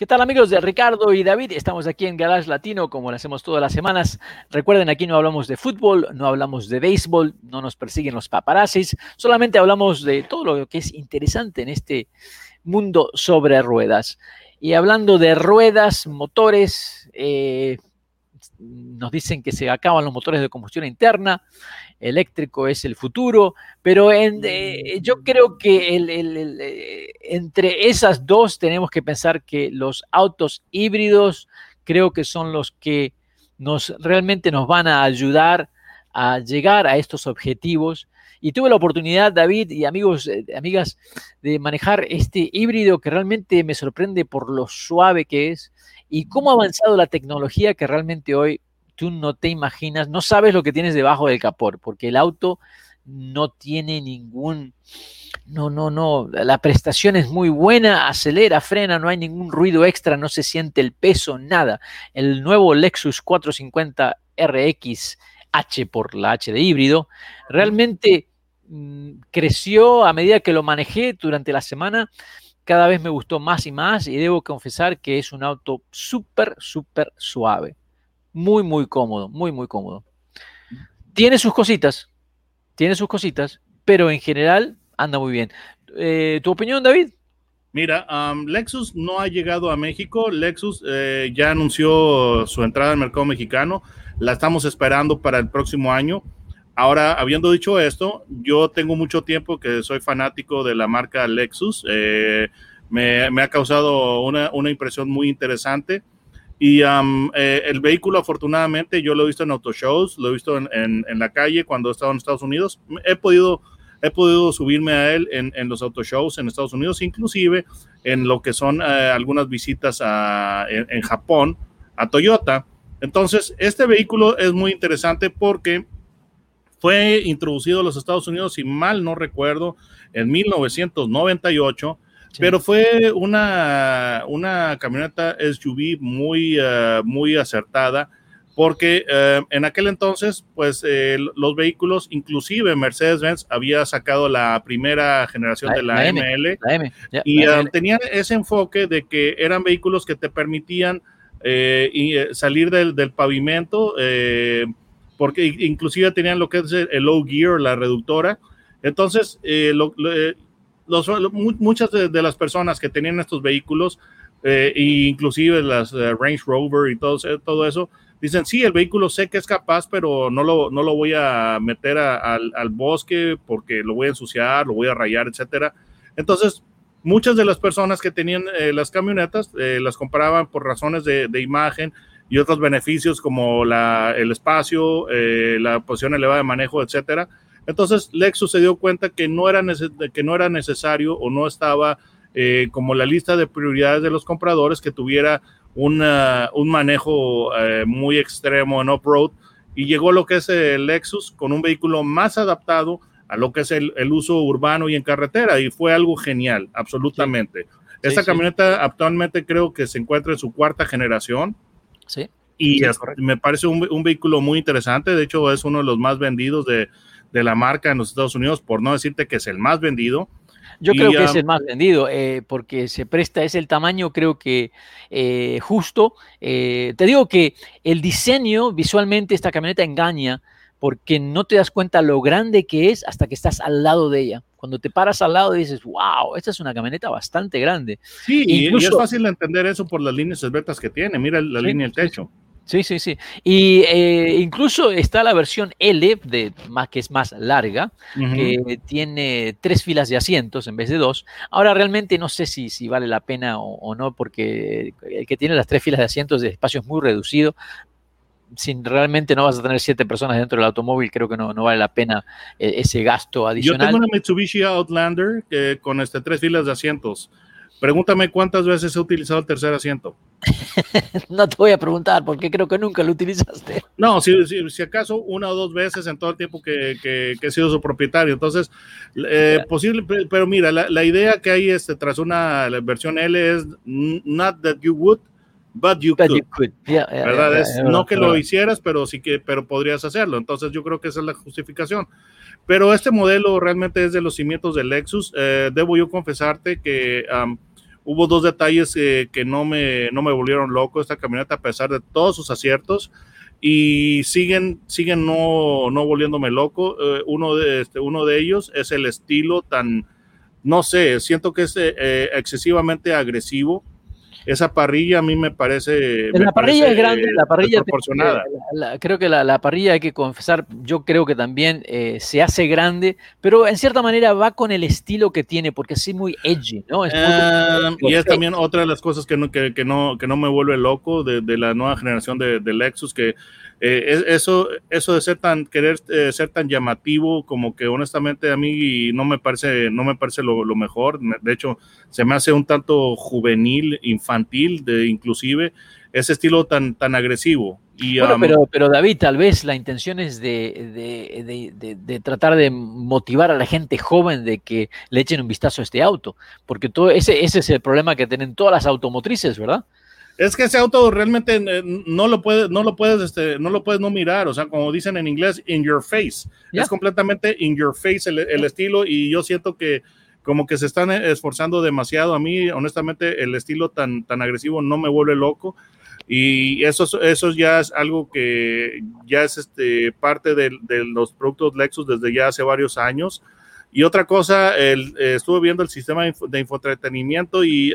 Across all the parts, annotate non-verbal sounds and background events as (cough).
¿Qué tal amigos de Ricardo y David? Estamos aquí en Garage Latino como lo hacemos todas las semanas. Recuerden, aquí no hablamos de fútbol, no hablamos de béisbol, no nos persiguen los paparazzis, solamente hablamos de todo lo que es interesante en este mundo sobre ruedas. Y hablando de ruedas, motores, eh, nos dicen que se acaban los motores de combustión interna, eléctrico es el futuro, pero eh, yo creo que eh, entre esas dos tenemos que pensar que los autos híbridos creo que son los que nos realmente nos van a ayudar a llegar a estos objetivos. Y tuve la oportunidad, David y amigos, eh, amigas, de manejar este híbrido que realmente me sorprende por lo suave que es y cómo ha avanzado la tecnología que realmente hoy tú no te imaginas, no sabes lo que tienes debajo del capor, porque el auto no tiene ningún, no, no, no, la prestación es muy buena, acelera, frena, no hay ningún ruido extra, no se siente el peso, nada. El nuevo Lexus 450 RX H por la H de híbrido, realmente creció a medida que lo manejé durante la semana, cada vez me gustó más y más y debo confesar que es un auto súper, súper suave muy, muy cómodo, muy, muy cómodo. Tiene sus cositas, tiene sus cositas, pero en general anda muy bien. Eh, ¿Tu opinión, David? Mira, Lexus no ha llegado a México. Lexus eh, ya anunció su entrada al mercado mexicano. La estamos esperando para el próximo año. Ahora, habiendo dicho esto, yo tengo mucho tiempo que soy fanático de la marca Lexus. Eh, me, ha causado una, una impresión muy interesante. Y eh, el vehículo, afortunadamente, yo lo he visto en autoshows, lo he visto en, en, la calle cuando he estado en Estados Unidos. He podido, he podido subirme a él en, en los autoshows en Estados Unidos, inclusive en lo que son eh, algunas visitas a, en, Japón a Toyota. Entonces, este vehículo es muy interesante porque fue introducido a los Estados Unidos, si mal no recuerdo, en 1998 pero fue una, una camioneta SUV muy, uh, muy acertada porque uh, en aquel entonces, pues eh, los vehículos, inclusive Mercedes-Benz había sacado la primera generación de la, ML y uh, tenían ese enfoque de que eran vehículos que te permitían eh, y, salir del, del pavimento, porque inclusive tenían lo que es el low gear, la reductora. Entonces, lo, muchas de, las personas que tenían estos vehículos, eh, inclusive las eh, Range Rover y todo, todo eso, dicen, sí, el vehículo sé que es capaz, pero no lo, no lo voy a meter al, bosque porque lo voy a ensuciar, lo voy a rayar, etcétera. Entonces, muchas de las personas que tenían eh, las camionetas las compraban por razones de, imagen y otros beneficios como la, el espacio, la posición elevada de manejo, etcétera. Entonces Lexus se dio cuenta que no era, que no era necesario o no estaba eh, como la lista de prioridades de los compradores que tuviera un manejo eh, muy extremo en off-road y llegó lo que es el Lexus con un vehículo más adaptado a lo que es el, uso urbano y en carretera y fue algo genial, absolutamente. Esta camioneta actualmente creo que se encuentra en su cuarta generación. Sí. Y me parece un, vehículo muy interesante, de hecho es uno de los más vendidos de, de la marca en los Estados Unidos, por no decirte que es el más vendido. Yo creo que es el más vendido, eh, porque se presta, es el tamaño, creo que eh, justo. Eh, te digo que el diseño, visualmente, esta camioneta engaña, porque no te das cuenta lo grande que es hasta que estás al lado de ella. Cuando te paras al lado dices, wow, esta es una camioneta bastante grande. Sí, y es fácil entender eso por las líneas esbeltas que tiene. Mira la línea del techo. Sí, sí, sí. Y eh, incluso está la versión L, de, más, que es más larga, que tiene tres filas de asientos en vez de dos. Ahora realmente no sé si, si vale la pena o, no, porque el que tiene las tres filas de asientos de espacio es muy reducido. Si realmente no vas a tener siete personas dentro del automóvil, creo que no, no vale la pena eh, ese gasto adicional. Yo tengo una Mitsubishi Outlander con este, tres filas de asientos Pregúntame cuántas veces he utilizado el tercer asiento. (laughs) no te voy a preguntar porque creo que nunca lo utilizaste. No, si, si, acaso una o dos veces en todo el tiempo que, que, he sido su propietario. Entonces, eh, posible, pero mira, la, la, idea que hay este, tras una versión L es not that you would, but you could. ¿Verdad? es, no que lo hicieras, pero sí que, pero podrías hacerlo. Entonces, yo creo que esa es la justificación. Pero este modelo realmente es de los cimientos del Lexus. Eh, debo yo confesarte que hubo dos detalles eh, que no me, no me volvieron loco esta camioneta a pesar de todos sus aciertos y siguen, siguen no, no volviéndome loco. Eh, uno, de, este, uno de ellos es el estilo tan, no sé, siento que es excesivamente agresivo esa parrilla a mí me parece. la parrilla es grande, la parrilla. Proporcionada. creo que la, parrilla, hay que confesar, yo creo que también eh, se hace grande, pero en cierta manera va con el estilo que tiene, porque es muy edgy, ¿no? Ah, y es también otra de las cosas que no, que, no, que no me vuelve loco de, la nueva generación de, de Lexus, que eh, eso, eso de ser tan, querer eh, ser tan llamativo, como que honestamente a mí no me parece, no me parece lo, mejor. De hecho, se me hace un tanto juvenil, infantil, de inclusive ese estilo tan, tan agresivo. Y, pero, pero David, tal vez la intención es de, de, tratar de motivar a la gente joven de que le echen un vistazo a este auto, porque todo ese, ese es el problema que tienen todas las automotrices, ¿verdad? Es que ese auto realmente eh, no lo puedes, no lo puedes, este, no lo puedes no mirar. O sea, como dicen en inglés, in your face. Es completamente in your face el, estilo y yo siento que como que se están esforzando demasiado. A mí, honestamente, el estilo tan, tan agresivo no me vuelve loco. Y eso, eso ya es algo que ya es este, parte de, los productos Lexus desde ya hace varios años. Y otra cosa, el, estuve viendo el sistema de infoentretenimiento y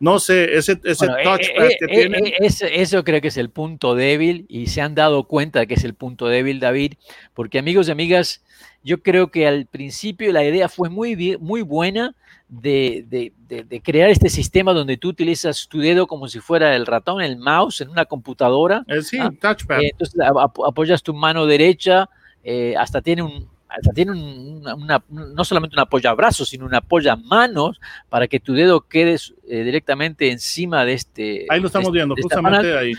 no sé, ese, ese touchpad que tiene. eso creo que es el punto débil y se han dado cuenta de que es el punto débil, David, porque amigos y amigas, yo creo que al principio la idea fue muy, muy buena de, de, de, crear este sistema donde tú utilizas tu dedo como si fuera el ratón, el mouse en una computadora. sí, touchpad. entonces apoyas tu mano derecha, eh, hasta tiene un, tiene una, no solamente una brazos, sino una apoya manos para que tu dedo quede eh, directamente encima de este. Ahí lo estamos este, viendo, justamente ahí.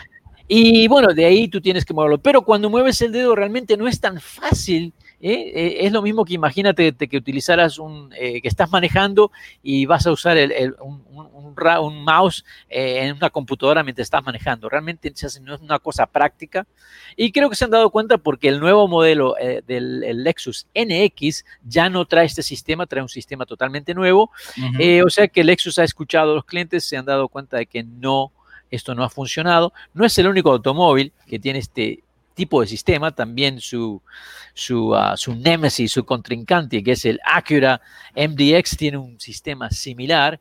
Y bueno, de ahí tú tienes que moverlo. Pero cuando mueves el dedo realmente no es tan fácil ¿eh? Eh, es lo mismo que imagínate que utilizaras un, eh, que estás manejando y vas a usar un, mouse en una computadora mientras estás manejando. Realmente no es una cosa práctica. Y creo que se han dado cuenta porque el nuevo modelo del Lexus NX ya no trae este sistema, trae un sistema totalmente nuevo. o sea que Lexus ha escuchado a los clientes, se han dado cuenta de que no esto no ha funcionado. No es el único automóvil que tiene este tipo de sistema, también su, su, uh, su némesis, su contrincante, que es el Acura MDX, tiene un sistema similar,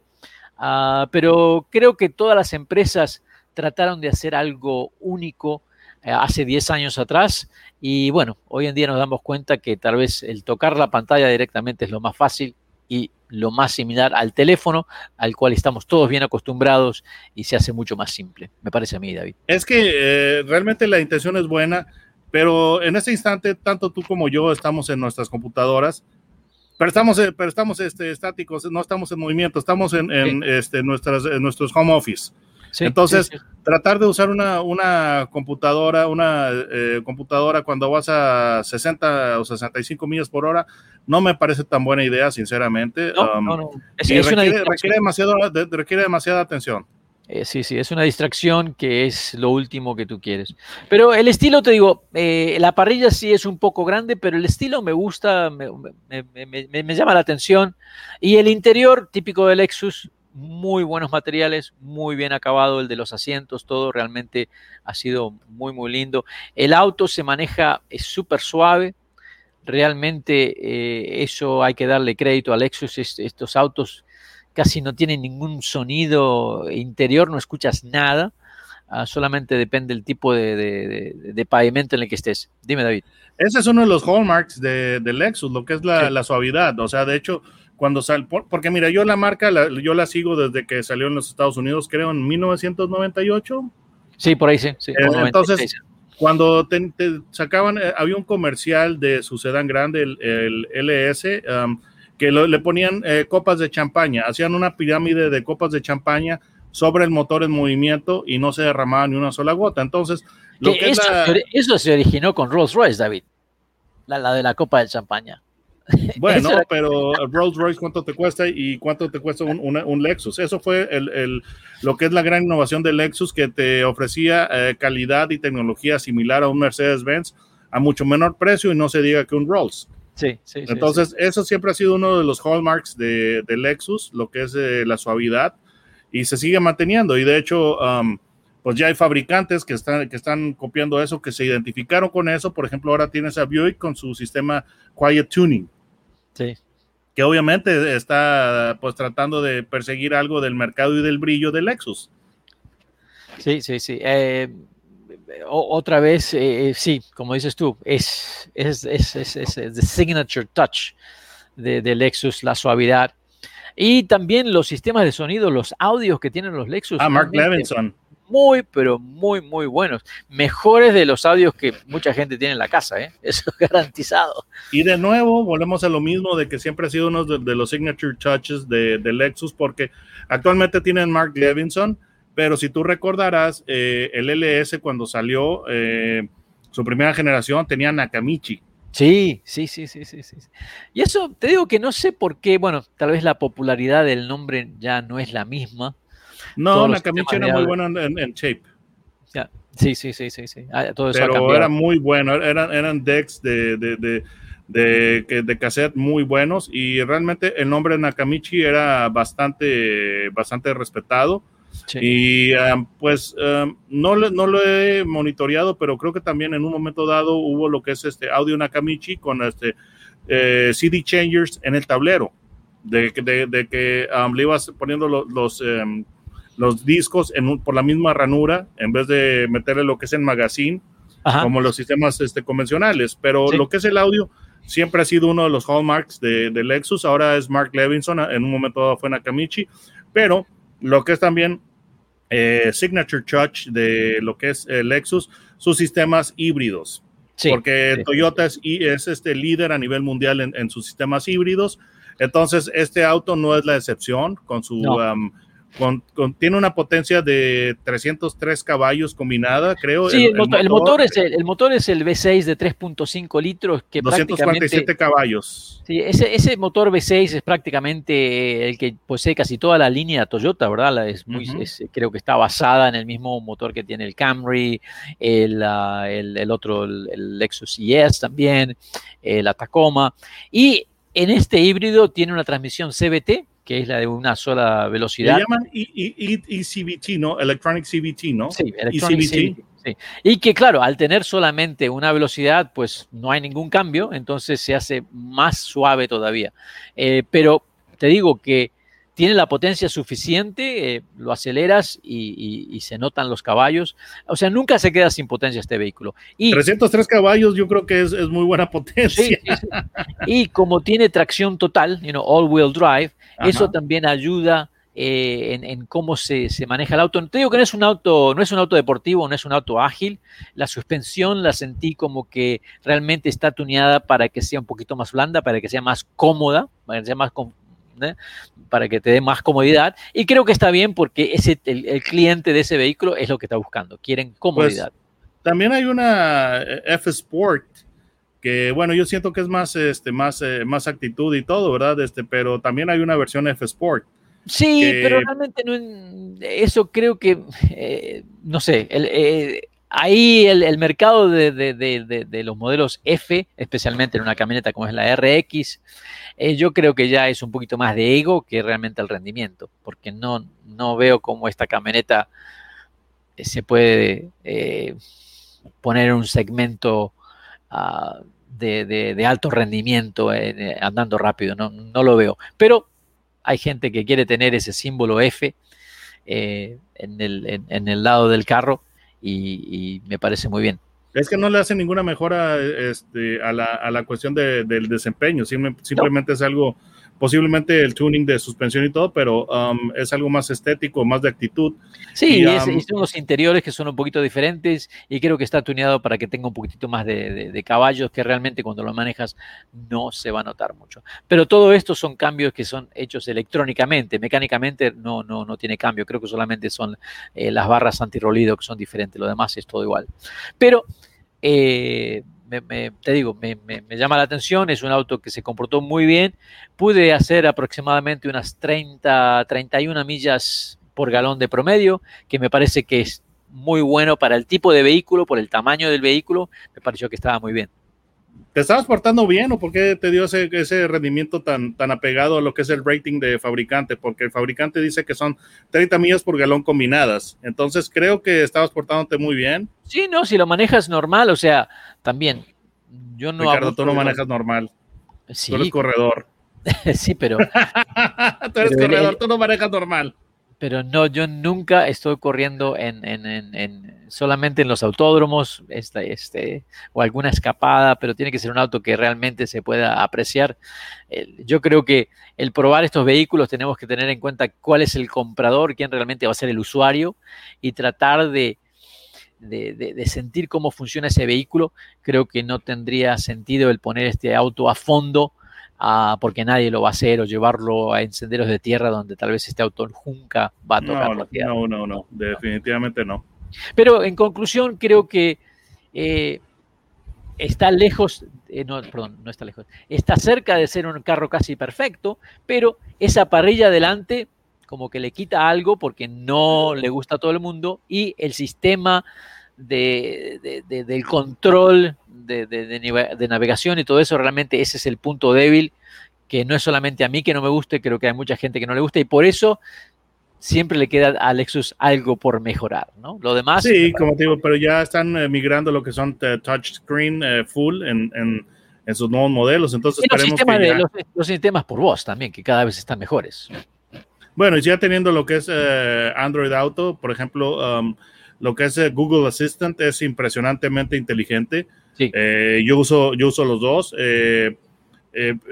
uh, pero creo que todas las empresas trataron de hacer algo único uh, hace 10 años atrás y bueno, hoy en día nos damos cuenta que tal vez el tocar la pantalla directamente es lo más fácil y lo más similar al teléfono, al cual estamos todos bien acostumbrados y se hace mucho más simple, me parece a mí, David. Es que eh, realmente la intención es buena, pero en este instante, tanto tú como yo estamos en nuestras computadoras, pero estamos, eh, pero estamos este, estáticos, no estamos en movimiento, estamos en, este, nuestras, en nuestros home office. Entonces, tratar de usar una, una computadora, una eh, computadora cuando vas a 60 o 65 millas por hora, no me parece tan buena idea, sinceramente. Um, requiere, demasiado, requiere demasiada atención. Eh, sí, sí, es una distracción que es lo último que tú quieres. Pero el estilo, te digo, eh, la parrilla sí es un poco grande, pero el estilo me gusta, me, llama la atención. Y el interior, típico del Lexus, muy buenos materiales, muy bien acabado el de los asientos, todo realmente ha sido muy, muy lindo. El auto se maneja, es súper suave, realmente eh, eso hay que darle crédito a Lexus, estos autos casi no tienen ningún sonido interior, no escuchas nada, ah, solamente depende del tipo de, pavimento en el que estés. Dime David. Ese es uno de los hallmarks de, Lexus, lo que es la, la suavidad, o sea, de hecho cuando sale, porque mira, yo la marca, yo la sigo desde que salió en los Estados Unidos, creo en 1998. Sí, por ahí sí. Eh, entonces, cuando te, sacaban, eh, había un comercial de su sedán grande, el, LS, um, que le ponían eh, copas de champaña, hacían una pirámide de copas de champaña sobre el motor en movimiento y no se derramaba ni una sola gota. Entonces, lo que eso, eso, se originó con Rolls Royce, David, la, la de la copa de champaña. (laughs) Bueno, pero Rolls Royce, ¿cuánto te cuesta y cuánto te cuesta un, Lexus? Eso fue el, lo que es la gran innovación del Lexus, que te ofrecía eh, calidad y tecnología similar a un Mercedes-Benz a mucho menor precio y no se diga que un Rolls. Sí, sí. Entonces, eso siempre ha sido uno de los hallmarks de, Lexus, lo que es eh, la suavidad, y se sigue manteniendo. Y de hecho, um, pues ya hay fabricantes que están, que están copiando eso, que se identificaron con eso. Por ejemplo, ahora tienes a Buick con su sistema Quiet Tuning. Sí. Que obviamente está pues tratando de perseguir algo del mercado y del brillo de Lexus. Sí, sí, sí. Eh, otra vez, eh, eh, sí, como dices tú, es, es, es, es, the signature touch de, de, Lexus, la suavidad. Y también los sistemas de sonido, los audios que tienen los Lexus. Ah, Mark Levinson muy, pero muy, muy buenos. Mejores de los audios que mucha gente tiene en la casa, ¿eh? (laughs) eso es garantizado. Y de nuevo, volvemos a lo mismo de que siempre ha sido uno de, los signature touches de, Lexus, porque actualmente tienen Mark Levinson, pero si tú recordarás, eh, el LS cuando salió, eh, su primera generación tenía Nakamichi. Sí, sí, sí, sí, sí, sí. Y eso te digo que no sé por qué, bueno, tal vez la popularidad del nombre ya no es la misma, no, Nakamichi era muy bueno en, shape. Sí, sí, sí, sí, sí. Ah, Pero era muy bueno, eran, eran decks de, de, de, de, cassette muy buenos y realmente el nombre Nakamichi era bastante, bastante respetado. Y um, pues um, no, no lo he monitoreado, pero creo que también en un momento dado hubo lo que es este audio Nakamichi con este eh, CD changers en el tablero, de, de que um, le ibas poniendo los, los discos en por la misma ranura en vez de meterle lo que es en magazine, como los sistemas este, convencionales. Pero lo que es el audio siempre ha sido uno de los hallmarks de, Lexus. Ahora es Mark Levinson, en un momento fue Nakamichi, pero lo que es también eh, Signature Touch de lo que es Lexus, sus sistemas híbridos. porque Toyota es, es, este líder a nivel mundial en, sus sistemas híbridos. Entonces, este auto no es la excepción con su um, tiene una potencia de 303 caballos combinada, creo. Sí, el, motor, es el, motor es el V6 de 3.5 litros que 247 caballos. Sí, ese, ese motor V6 es prácticamente el que posee casi toda la línea Toyota, ¿verdad? Es muy, creo que está basada en el mismo motor que tiene el Camry, el, el otro, el, Lexus ES también, la Tacoma. Y en este híbrido tiene una transmisión CBT que es la de una sola velocidad. Le llaman ECVT, ¿no? Electronic CVT, ¿no? Sí, Electronic CVT. Sí. Y que claro, al tener solamente una velocidad, pues no hay ningún cambio, entonces se hace más suave todavía. Eh, pero te digo que tiene la potencia suficiente, eh, lo aceleras y, se notan los caballos. O sea, nunca se queda sin potencia este vehículo. Y, 303 caballos yo creo que es, muy buena potencia. Y como tiene tracción total, you know, all-wheel drive, eso también ayuda eh, en, cómo se, maneja el auto. Te digo que no es un auto, no es un auto deportivo, no es un auto ágil. La suspensión la sentí como que realmente está tuneada para que sea un poquito más blanda, para que sea más cómoda, para que sea más ¿eh? para que te dé más comodidad. Y creo que está bien porque ese, el, cliente de ese vehículo es lo que está buscando. Quieren pues, comodidad. también hay una eh, F Sport que bueno, yo siento que es más, este, más, eh, más actitud y todo, ¿verdad? Este, pero también hay una versión F Sport. Sí, pero realmente no, eso creo que, no sé, el, ahí el, mercado de, los modelos F, especialmente en una camioneta como es la RX, eh, yo creo que ya es un poquito más de ego que realmente el rendimiento, porque no, no veo cómo esta camioneta eh, se puede eh, poner en un segmento ah, de, alto rendimiento andando rápido, no, no lo veo. Pero hay gente que quiere tener ese símbolo F en el lado del carro y, me parece muy bien. Es que no le hace ninguna mejora este, a, la, a, la, cuestión del desempeño, simplemente es algo posiblemente el tuning de suspensión y todo, pero um, es algo más estético, más de actitud. Sí, y, es, son los interiores que son un poquito diferentes y creo que está tuneado para que tenga un poquitito más de, caballos que realmente cuando lo manejas no se va a notar mucho. Pero todo esto son cambios que son hechos electrónicamente, mecánicamente no, no, no tiene cambio, creo que solamente son eh, las barras antirrolido que son diferentes, lo demás es todo igual. Pero... Eh, te digo, me, llama la atención, es un auto que se comportó muy bien, pude hacer aproximadamente unas 30, 31 millas por galón de promedio, que me parece que es muy bueno para el tipo de vehículo, por el tamaño del vehículo, me pareció que estaba muy bien. ¿Te estabas portando bien o por qué te dio ese, ese, rendimiento tan, tan apegado a lo que es el rating de fabricante? Porque el fabricante dice que son 30 millas por galón combinadas. Entonces creo que estabas portándote muy bien. Sí, no, si lo manejas normal, o sea, también. Yo no Ricardo, (laughs) (laughs) tú no manejas normal. Sí. Tú eres corredor. sí, pero. tú eres corredor, tú no manejas normal. Pero no, yo nunca estoy corriendo en, en, en, solamente en los autódromos este, este, o alguna escapada, pero tiene que ser un auto que realmente se pueda apreciar. yo creo que el probar estos vehículos tenemos que tener en cuenta cuál es el comprador, quién realmente va a ser el usuario y tratar de, sentir cómo funciona ese vehículo, creo que no tendría sentido el poner este auto a fondo porque nadie lo va a hacer o llevarlo a senderos de tierra donde tal vez este auto nunca va a tocar no, No, no, no, definitivamente no. Pero en conclusión, creo que eh, está lejos, eh, no, perdón, no está lejos, está cerca de ser un carro casi perfecto, pero esa parrilla adelante como que le quita algo porque no le gusta a todo el mundo y el sistema de, del control de, navegación y todo eso, realmente ese es el punto débil que no es solamente a mí que no me guste, creo que hay mucha gente que no le gusta y por eso siempre le queda a Lexus algo por mejorar, ¿no? Lo demás... Sí, como te digo, pero ya están eh, migrando lo que son eh, touchscreen eh, full en, en, sus nuevos modelos, entonces... los, sistemas los sistemas por voz también, que cada vez están mejores. Bueno, y ya teniendo lo que es eh, Android Auto, por ejemplo, um, lo que es eh, Google Assistant es impresionantemente inteligente. Eh, yo, uso, yo uso los dos.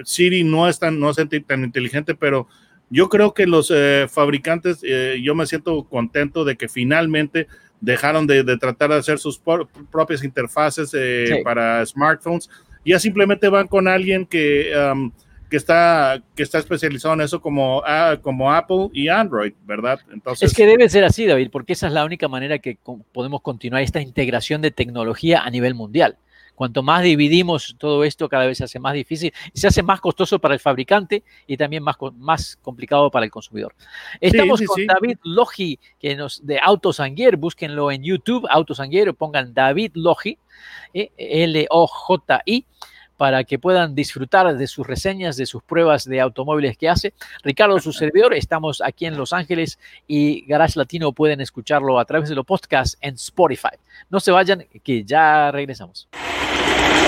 Siri no es, tan, no es tan inteligente, pero yo creo que los fabricantes, yo me siento contento de que finalmente dejaron de, tratar de hacer sus propias interfaces para smartphones. Ya simplemente van con alguien que... Um, que está, que está especializado en eso como, ah, como Apple y Android, ¿verdad? Entonces, es que debe ser así, David, porque esa es la única manera que podemos continuar esta integración de tecnología a nivel mundial. Cuanto más dividimos todo esto, cada vez se hace más difícil y se hace más costoso para el fabricante y también más, más complicado para el consumidor. Estamos con David Logi, que nos, de Autos Anguier, búsquenlo en YouTube, Autos Anguier, pongan David Logi, eh, L-O-J-I para que puedan disfrutar de sus reseñas, de sus pruebas de automóviles que hace. Ricardo, su (laughs) servidor, estamos aquí en Los Ángeles y Garage Latino pueden escucharlo a través de los podcasts en Spotify. No se vayan, que ya regresamos.